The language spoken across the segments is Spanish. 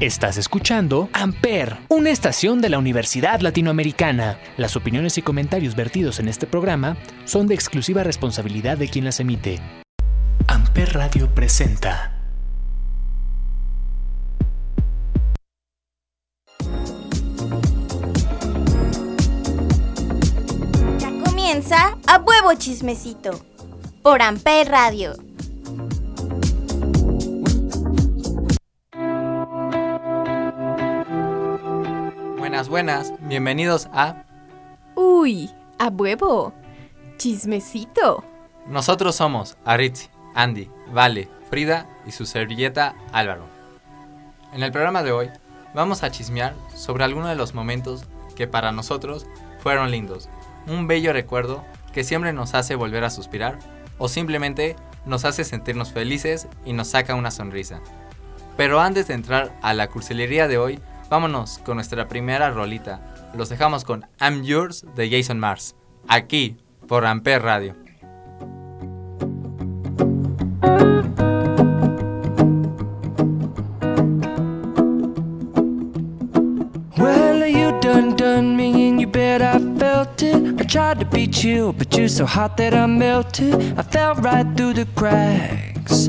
Estás escuchando Amper, una estación de la Universidad Latinoamericana. Las opiniones y comentarios vertidos en este programa son de exclusiva responsabilidad de quien las emite. Amper Radio presenta. Ya comienza a huevo chismecito por Amper Radio. Buenas, buenas, bienvenidos a Uy, a huevo. Chismecito. Nosotros somos Aritzi, Andy, Vale, Frida y su servilleta Álvaro. En el programa de hoy vamos a chismear sobre algunos de los momentos que para nosotros fueron lindos. Un bello recuerdo que siempre nos hace volver a suspirar o simplemente nos hace sentirnos felices y nos saca una sonrisa. Pero antes de entrar a la cursilería de hoy, vámonos con nuestra primera rolita. Los dejamos con I'm Yours de Jason Mars, aquí por Amper Radio. Well, you done done me and you bet I felt it. I tried to beat you, but you're so hot that I melted. I fell right through the cracks.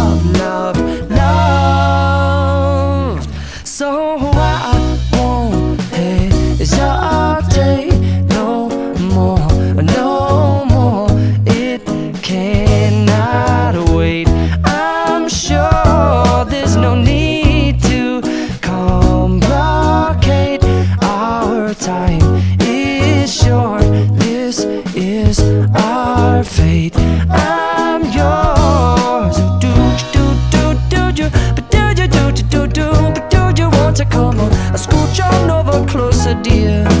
dear,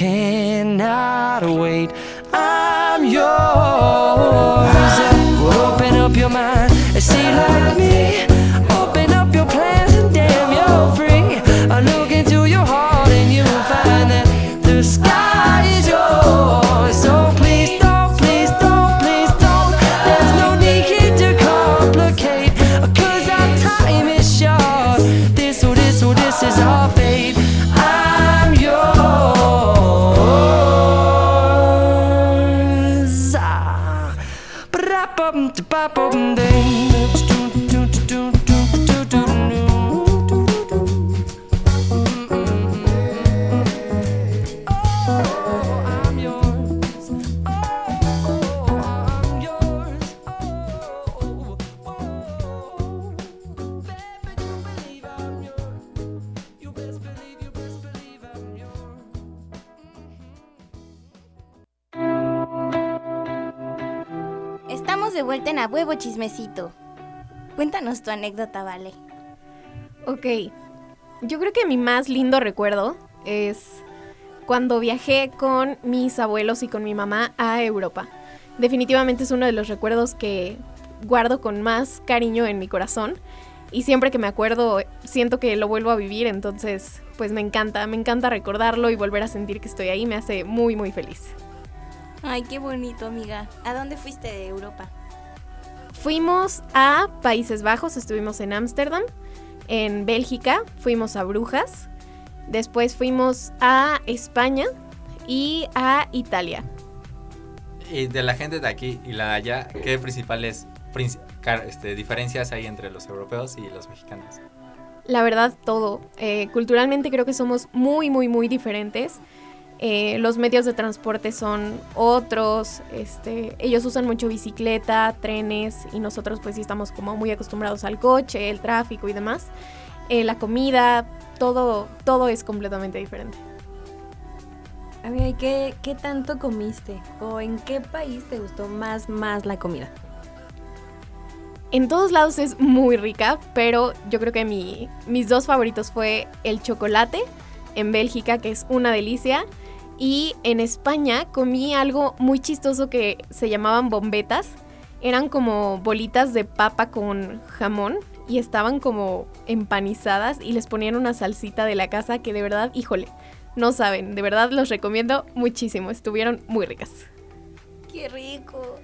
cannot wait. I'm yours. Well, open up your mind and see like me. Chismecito. Cuéntanos tu anécdota, Vale. Ok, yo creo que mi más lindo recuerdo es cuando viajé con mis abuelos y con mi mamá a Europa. Definitivamente es uno de los recuerdos que guardo con más cariño en mi corazón y siempre que me acuerdo siento que lo vuelvo a vivir, entonces pues me encanta, me encanta recordarlo y volver a sentir que estoy ahí, me hace muy muy feliz. Ay, qué bonito, amiga. ¿A dónde fuiste de Europa? Fuimos a Países Bajos, estuvimos en Ámsterdam, en Bélgica, fuimos a Brujas, después fuimos a España y a Italia. Y de la gente de aquí y la de allá, ¿qué principales este, diferencias hay entre los europeos y los mexicanos? La verdad, todo. Eh, culturalmente creo que somos muy, muy, muy diferentes. Eh, los medios de transporte son otros. Este, ellos usan mucho bicicleta, trenes y nosotros pues sí estamos como muy acostumbrados al coche, el tráfico y demás. Eh, la comida, todo, todo es completamente diferente. Amiga, ¿y qué, qué tanto comiste? ¿O en qué país te gustó más, más la comida? En todos lados es muy rica, pero yo creo que mi- mis dos favoritos fue el chocolate en Bélgica, que es una delicia, y en España comí algo muy chistoso que se llamaban bombetas. Eran como bolitas de papa con jamón y estaban como empanizadas y les ponían una salsita de la casa que de verdad, híjole, no saben, de verdad los recomiendo muchísimo, estuvieron muy ricas. Qué rico.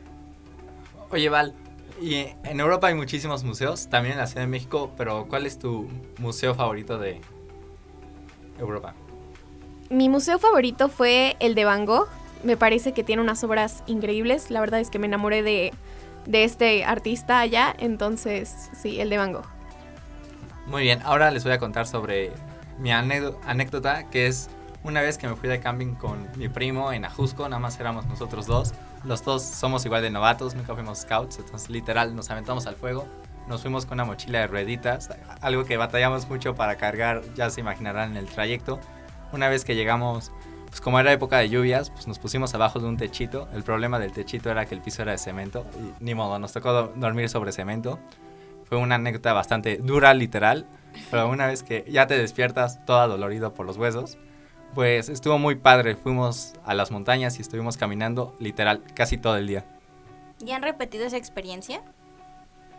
Oye, Val, y en Europa hay muchísimos museos, también en la Ciudad de México, pero ¿cuál es tu museo favorito de Europa? Mi museo favorito fue el de Van Gogh. Me parece que tiene unas obras increíbles. La verdad es que me enamoré de, de este artista allá. Entonces, sí, el de Van Gogh. Muy bien, ahora les voy a contar sobre mi anécdo- anécdota, que es una vez que me fui de camping con mi primo en Ajusco, nada más éramos nosotros dos. Los dos somos igual de novatos, nunca fuimos scouts, entonces literal nos aventamos al fuego. Nos fuimos con una mochila de rueditas, algo que batallamos mucho para cargar, ya se imaginarán en el trayecto. Una vez que llegamos, pues como era época de lluvias, pues nos pusimos abajo de un techito. El problema del techito era que el piso era de cemento y ni modo, nos tocó do- dormir sobre cemento. Fue una anécdota bastante dura, literal, pero una vez que ya te despiertas todo dolorido por los huesos, pues estuvo muy padre. Fuimos a las montañas y estuvimos caminando literal casi todo el día. ¿Ya han repetido esa experiencia?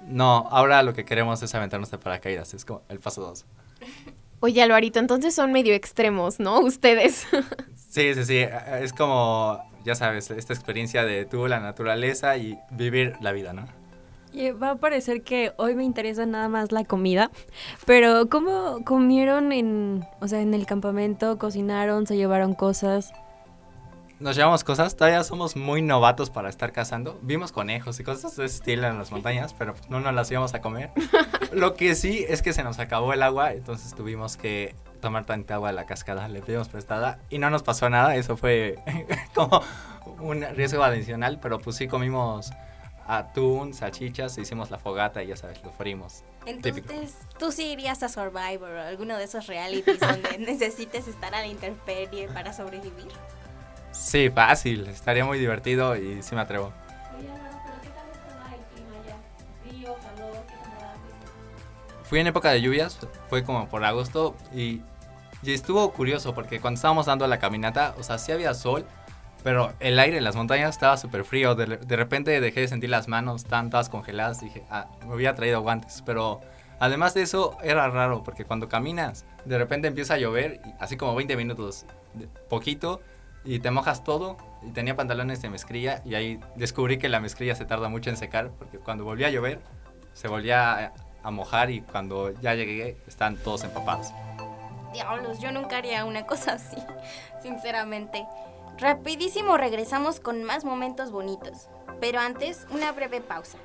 No, ahora lo que queremos es aventarnos de paracaídas, es como el paso 2. Oye, Alvarito, entonces son medio extremos, ¿no? Ustedes. Sí, sí, sí, es como, ya sabes, esta experiencia de tú, la naturaleza y vivir la vida, ¿no? Y va a parecer que hoy me interesa nada más la comida, pero ¿cómo comieron en, o sea, en el campamento? ¿Cocinaron? ¿Se llevaron cosas? Nos llevamos cosas, todavía somos muy novatos para estar cazando. Vimos conejos y cosas de ese estilo en las montañas, pero no nos las íbamos a comer. Lo que sí es que se nos acabó el agua, entonces tuvimos que tomar tanta agua de la cascada, le pedimos prestada y no nos pasó nada, eso fue como un riesgo adicional, pero pues sí comimos atún, salchichas, hicimos la fogata y ya sabes, lo. Típico. Entonces, ¿tú sí irías a Survivor o alguno de esos realities donde necesites estar a la intemperie para sobrevivir? Sí, fácil, estaría muy divertido y sí me atrevo. Fui en época de lluvias, fue como por agosto y, y estuvo curioso porque cuando estábamos dando la caminata, o sea, sí había sol, pero el aire en las montañas estaba súper frío. De, de repente dejé de sentir las manos, estaban todas congeladas. Dije, ah, me había traído guantes. Pero además de eso, era raro porque cuando caminas, de repente empieza a llover, así como 20 minutos, poquito, y te mojas todo. Y tenía pantalones de mezclilla y ahí descubrí que la mezclilla se tarda mucho en secar porque cuando volvía a llover, se volvía a, a mojar y cuando ya llegué, están todos empapados. Diablos, yo nunca haría una cosa así, sinceramente. Rapidísimo regresamos con más momentos bonitos. Pero antes, una breve pausa.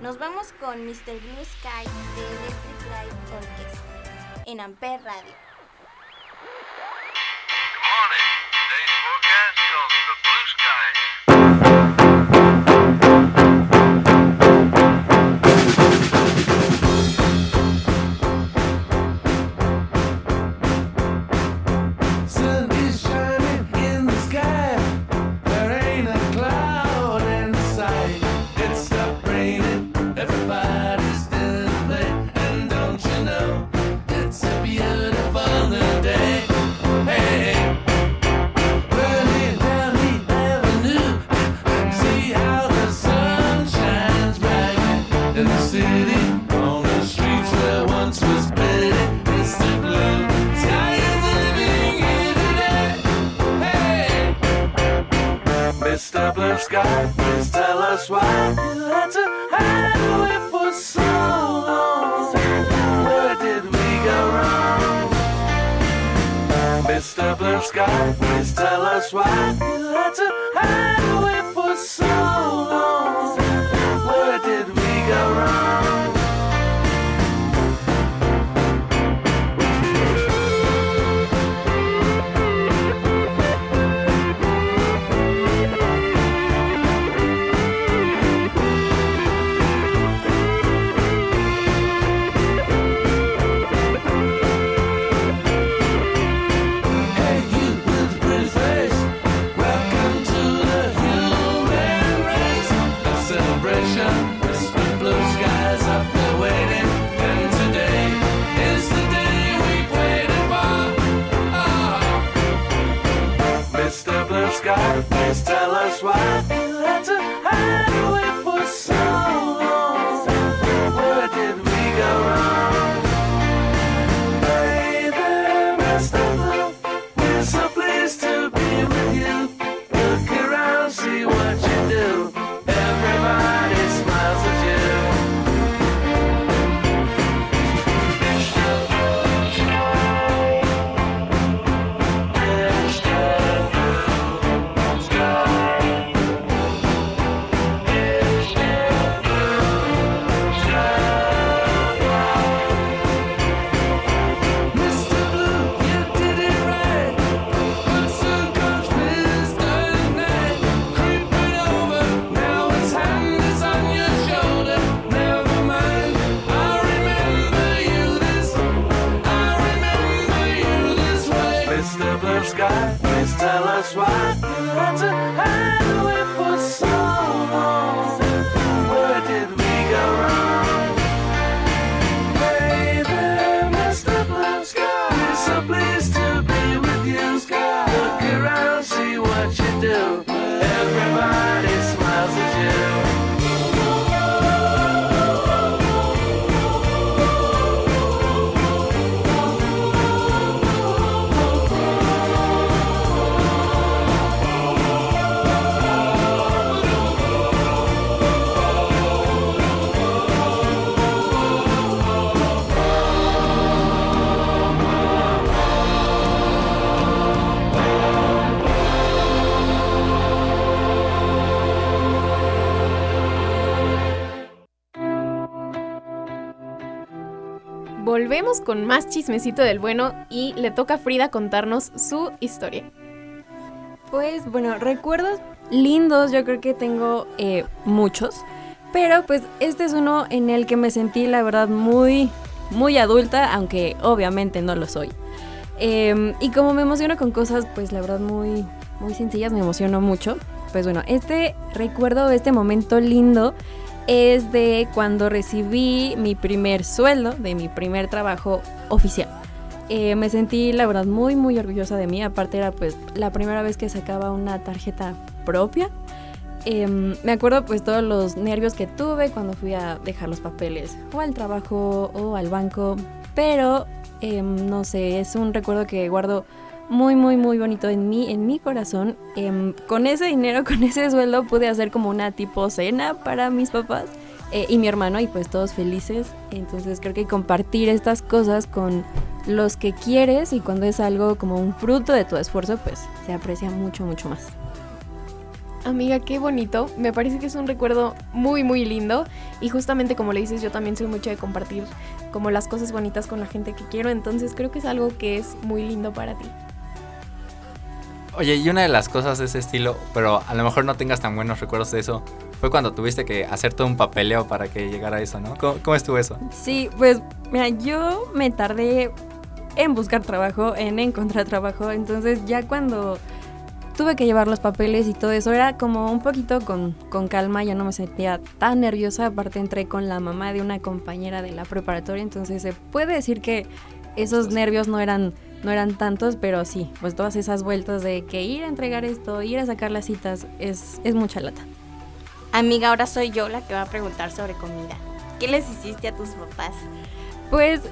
Nos vamos con Mr. Blue Sky de Electric Light Orchestra en Ampere Radio. that's why. Volvemos con más chismecito del bueno y le toca a Frida contarnos su historia. Pues bueno, recuerdos lindos, yo creo que tengo eh, muchos, pero pues este es uno en el que me sentí la verdad muy, muy adulta, aunque obviamente no lo soy. Em, y como me emociono con cosas, pues la verdad muy, muy sencillas, me emociono mucho. Pues bueno, este recuerdo, este momento lindo es de cuando recibí mi primer sueldo de mi primer trabajo oficial. Eh, me sentí la verdad muy muy orgullosa de mí, aparte era pues la primera vez que sacaba una tarjeta propia. Em, me acuerdo pues todos los nervios que tuve cuando fui a dejar los papeles o al trabajo o al banco, pero em, no sé, es un recuerdo que guardo muy muy muy bonito en mí, en mi corazón. Em, con ese dinero, con ese sueldo pude hacer como una tipo cena para mis papás eh, y mi hermano y pues todos felices. Entonces creo que compartir estas cosas con los que quieres y cuando es algo como un fruto de tu esfuerzo pues se aprecia mucho mucho más. Amiga, qué bonito. Me parece que es un recuerdo muy, muy lindo. Y justamente como le dices, yo también soy mucho de compartir como las cosas bonitas con la gente que quiero. Entonces creo que es algo que es muy lindo para ti. Oye, y una de las cosas de ese estilo, pero a lo mejor no tengas tan buenos recuerdos de eso, fue cuando tuviste que hacer todo un papeleo para que llegara a eso, ¿no? ¿Cómo, cómo estuvo eso? Sí, pues mira, yo me tardé en buscar trabajo, en encontrar trabajo, entonces ya cuando tuve que llevar los papeles y todo eso, era como un poquito con, con calma, ya no me sentía tan nerviosa, aparte entré con la mamá de una compañera de la preparatoria, entonces se puede decir que esos nervios no eran no eran tantos, pero sí, pues todas esas vueltas de que ir a entregar esto, ir a sacar las citas, es, es mucha lata. Amiga, ahora soy yo la que va a preguntar sobre comida. ¿Qué les hiciste a tus papás? Pues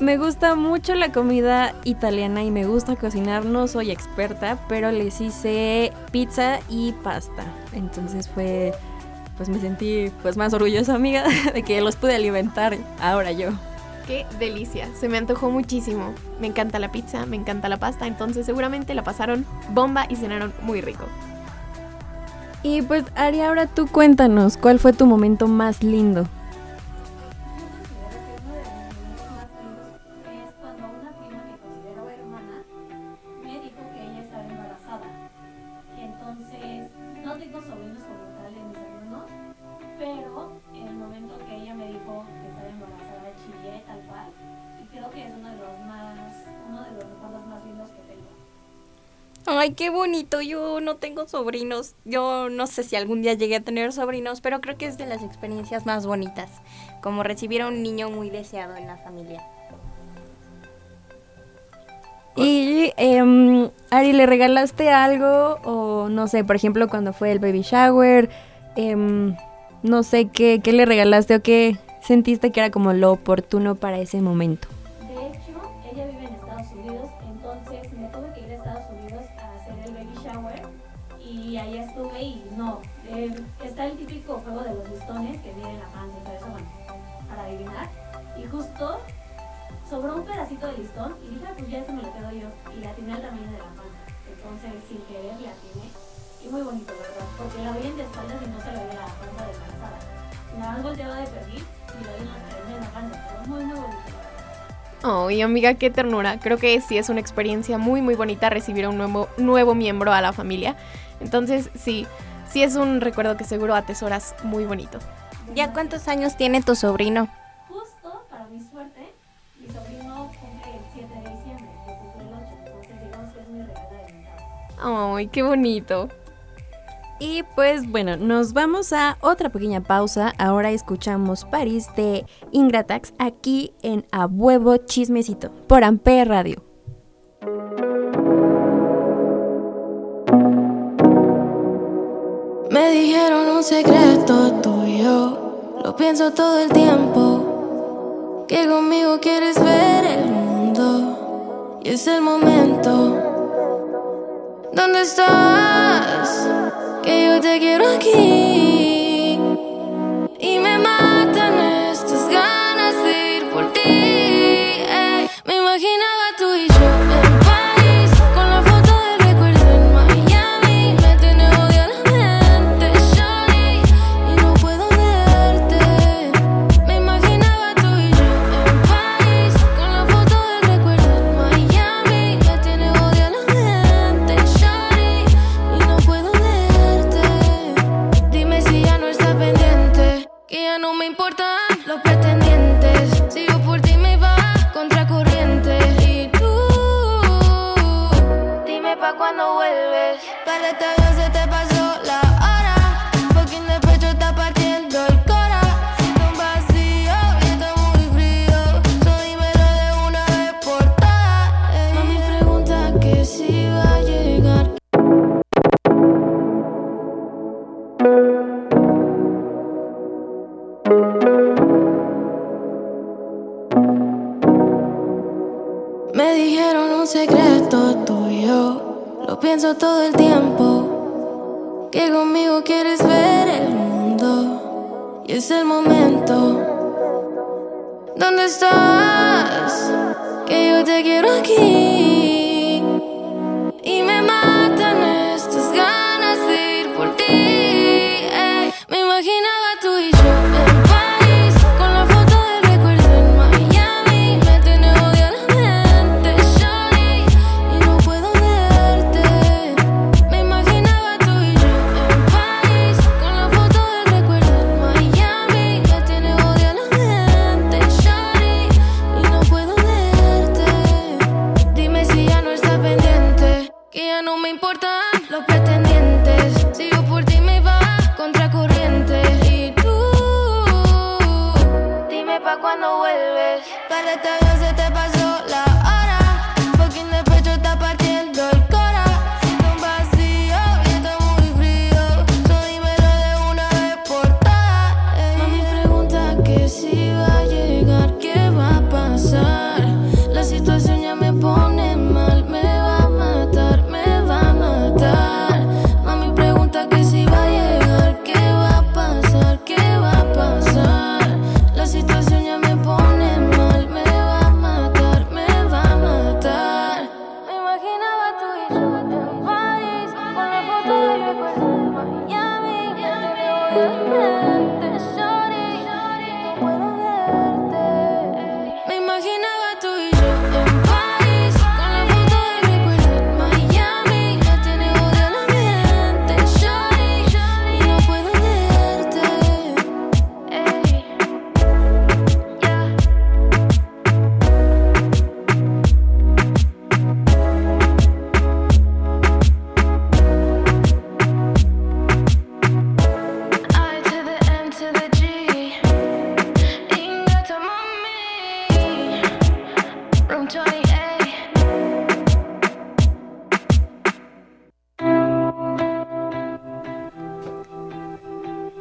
me gusta mucho la comida italiana y me gusta cocinar. No soy experta, pero les hice pizza y pasta. Entonces fue, pues me sentí pues más orgullosa, amiga, de que los pude alimentar ahora yo. Qué delicia, se me antojó muchísimo. Me encanta la pizza, me encanta la pasta, entonces seguramente la pasaron bomba y cenaron muy rico. Y pues Ari, ahora tú cuéntanos, ¿cuál fue tu momento más lindo? Ay, qué bonito. Yo no tengo sobrinos. Yo no sé si algún día llegué a tener sobrinos, pero creo que es de las experiencias más bonitas. Como recibir a un niño muy deseado en la familia. Y em, Ari, ¿le regalaste algo? O no sé, por ejemplo, cuando fue el baby shower, em, no sé qué, qué le regalaste o qué sentiste que era como lo oportuno para ese momento. Eh, está el típico juego de los listones que miden la panza y todo eso, bueno, para adivinar. Y justo sobró un pedacito de listón y dije, "Ah, pues ya eso me lo quedo yo. Y la atiné al tamaño de la panza. Entonces, sin querer, la atiné. Y muy bonito, ¿verdad? Porque la veía de espaldas y no se le veía la panza de. Y nada más volteaba de perfil y la vi en la tremenda panza. Pero muy, muy bonito. Oh, y amiga, qué ternura. Creo que sí es una experiencia muy, muy bonita recibir a un nuevo, nuevo miembro a la familia. Entonces, sí, sí es un recuerdo que seguro atesoras muy bonito. ¿Ya cuántos años tiene tu sobrino? Justo, para mi suerte, mi sobrino cumple el 7 de diciembre, yo el 8, entonces digamos que es mi regalo de Navidad. Ay, qué bonito. Y pues bueno, nos vamos a otra pequeña pausa. Ahora escuchamos París de Ingratax aquí en A Huevo Chismecito por Amper Radio. Me dijeron un secreto tuyo, lo pienso todo el tiempo, que conmigo quieres ver el mundo y es el momento. ¿Dónde estás?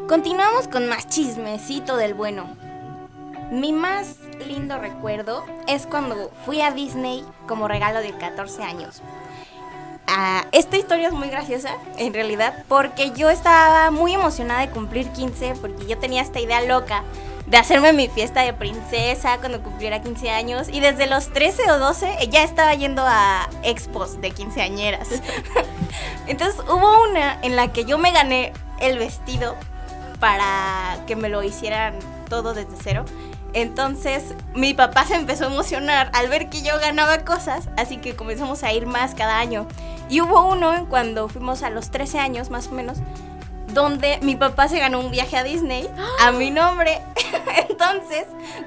Continuamos con más chismecito del bueno. Mi más lindo recuerdo es cuando fui a Disney como regalo de 14 años. Ah, esta historia es muy graciosa, en realidad, porque yo estaba muy emocionada de cumplir 15, porque yo tenía esta idea loca de hacerme mi fiesta de princesa cuando cumpliera 15 años, y desde los 13 o 12 ya estaba yendo a expos de quinceañeras. Entonces hubo una en la que yo me gané el vestido para que me lo hicieran todo desde cero. Entonces mi papá se empezó a emocionar al ver que yo ganaba cosas, así que comenzamos a ir más cada año. Y hubo uno cuando fuimos a los 13 años más o menos, donde mi papá se ganó un viaje a Disney a mi nombre. Entonces,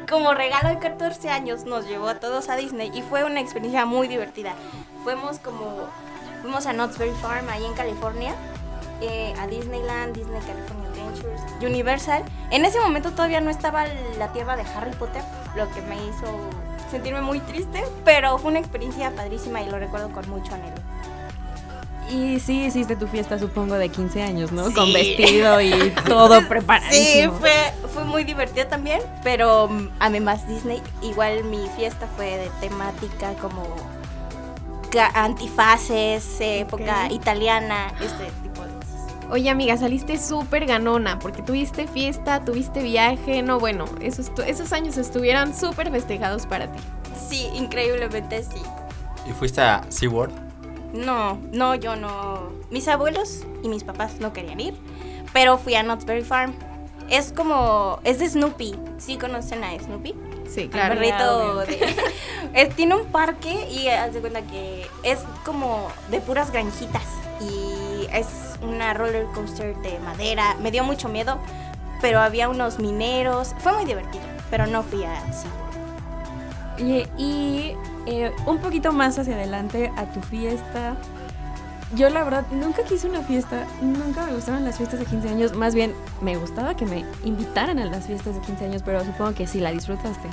como regalo de 14 años, nos llevó a todos a Disney y fue una experiencia muy divertida. Fuimos como, fuimos a Knott's Berry Farm ahí en California, eh, a Disneyland, Disney California Universal. En ese momento todavía no estaba la tierra de Harry Potter, lo que me hizo sentirme muy triste, pero fue una experiencia padrísima y lo recuerdo con mucho anhelo. Y sí hiciste tu fiesta, supongo, de 15 años, ¿no? Sí. Con vestido y todo Sí, preparadísimo. fue, fue muy divertida también, pero mm, además Disney, igual mi fiesta fue de temática como antifaces, época Ok. italiana, este. Oye, amiga, saliste súper ganona porque tuviste fiesta, tuviste viaje. No, bueno, esos, esos años estuvieron súper festejados para ti. Sí, increíblemente sí. ¿Y fuiste a SeaWorld? No, no, yo no. Mis abuelos y mis papás no querían ir, pero fui a Knott's Berry Farm. Es como, es de Snoopy. ¿Sí conocen a Snoopy? Sí, El claro. perrito de- es- tiene un parque y haz de cuenta que es como de puras granjitas y es una roller coaster de madera. Me dio mucho miedo, pero había unos mineros. Fue muy divertido, pero no fui a SeaWorld. Oye, y eh, un poquito más hacia adelante a tu fiesta. Yo la verdad nunca quise una fiesta, nunca me gustaron las fiestas de 15 años, más bien me gustaba que me invitaran a las fiestas de 15 años, pero supongo que sí la disfrutaste.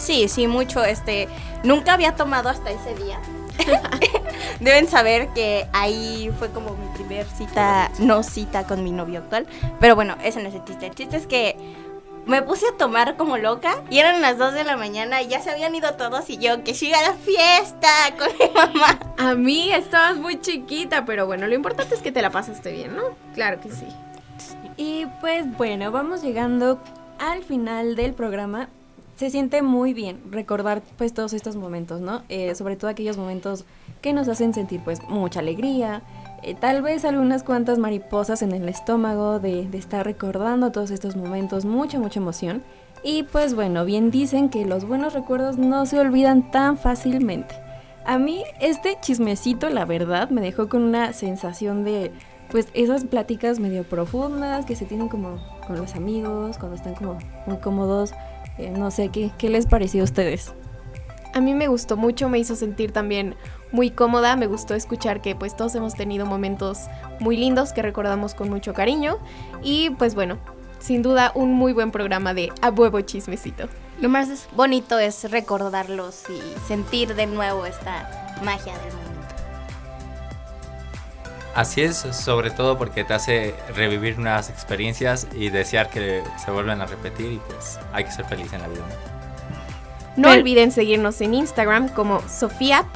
Sí, sí, mucho. Este, nunca había tomado hasta ese día. Deben saber que ahí fue como mi primer cita, no cita con mi novio actual. Pero bueno, ese no es el chiste. El chiste es que me puse a tomar como loca y eran las 2 de la mañana y ya se habían ido todos y yo que siga la fiesta con mi mamá. Amiga, estabas muy chiquita, pero bueno, lo importante es que te la pasaste bien, ¿no? Claro que sí. Y pues bueno, vamos llegando al final del programa. Se siente muy bien recordar pues todos estos momentos, ¿no? Eh, sobre todo aquellos momentos que nos hacen sentir pues mucha alegría, eh, tal vez algunas cuantas mariposas en el estómago de, de estar recordando todos estos momentos, mucha, mucha emoción. Y pues bueno, bien dicen que los buenos recuerdos no se olvidan tan fácilmente. A mí este chismecito, la verdad, me dejó con una sensación de, pues, esas pláticas medio profundas que se tienen como con los amigos, cuando están como muy cómodos. Eh, no sé, ¿qué, ¿qué les pareció a ustedes? A mí me gustó mucho, me hizo sentir también muy cómoda, me gustó escuchar que pues todos hemos tenido momentos muy lindos que recordamos con mucho cariño y pues bueno, sin duda un muy buen programa de A Huevo Chismecito. Lo más bonito es recordarlos y sentir de nuevo esta magia del momento. Así es, sobre todo porque te hace revivir nuevas experiencias y desear que se vuelvan a repetir y pues hay que ser feliz en la vida. ¿no? No Pero- olviden seguirnos en Instagram como sofia.naag,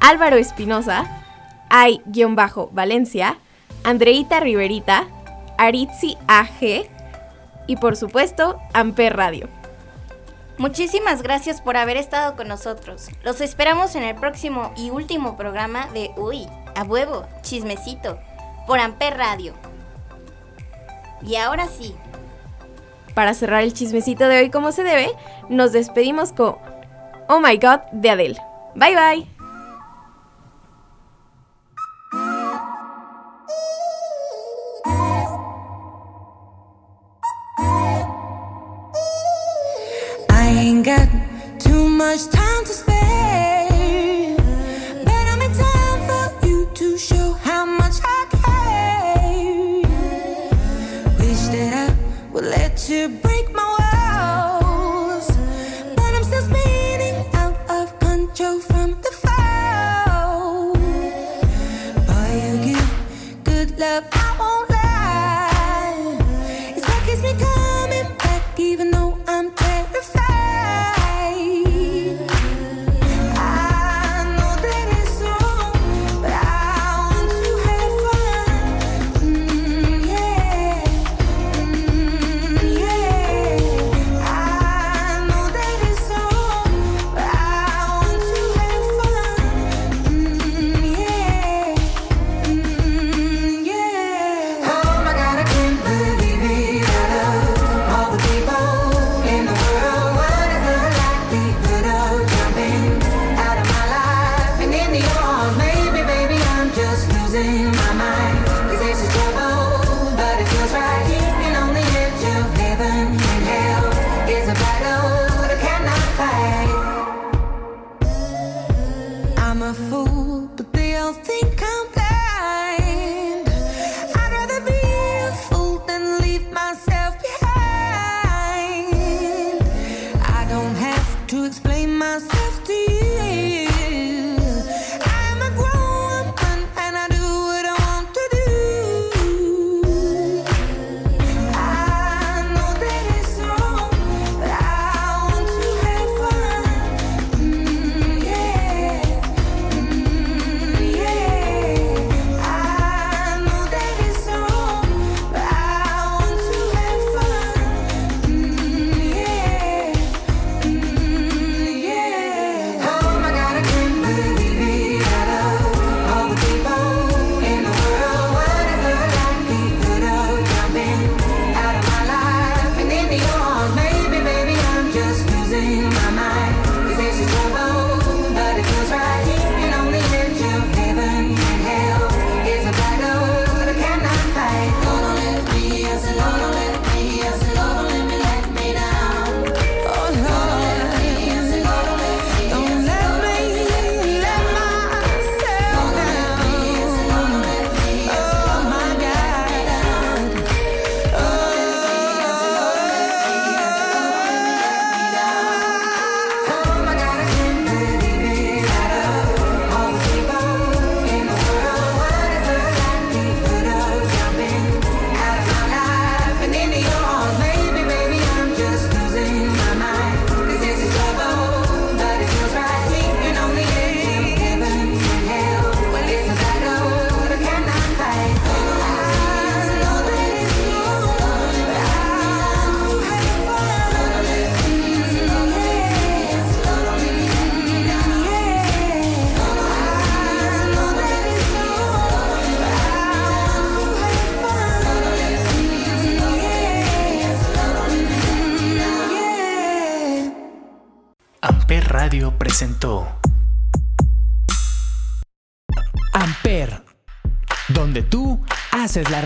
Álvaro Espinosa, ay-valencia, Andreita Riverita, Aritzi AG y por supuesto Amper Radio. Muchísimas gracias por haber estado con nosotros. Los esperamos en el próximo y último programa de Uy, a huevo, chismecito, por Amper Radio. Y ahora sí, Para cerrar el chismecito de hoy como se debe, nos despedimos con Oh My God de Adele. Bye bye. Ain't got too much time to spare,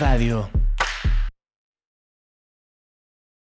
radio.